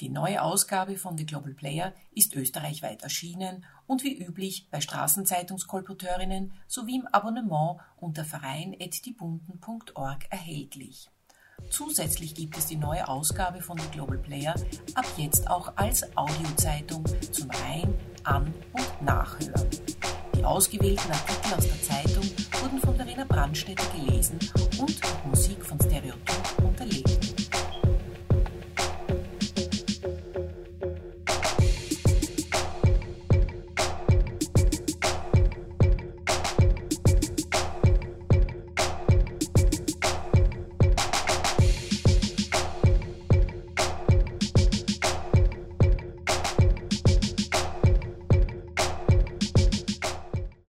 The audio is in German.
Die neue Ausgabe von The Global Player ist österreichweit erschienen und wie üblich bei Straßenzeitungskolporteurinnen sowie im Abonnement unter verein.diebunden.org erhältlich. Zusätzlich gibt es die neue Ausgabe von The Global Player ab jetzt auch als Audiozeitung zum Rein-, An- und Nachhören. Die ausgewählten Artikel aus der Zeitung wurden von Verena Brandstätter gelesen und Musik von Stereotyp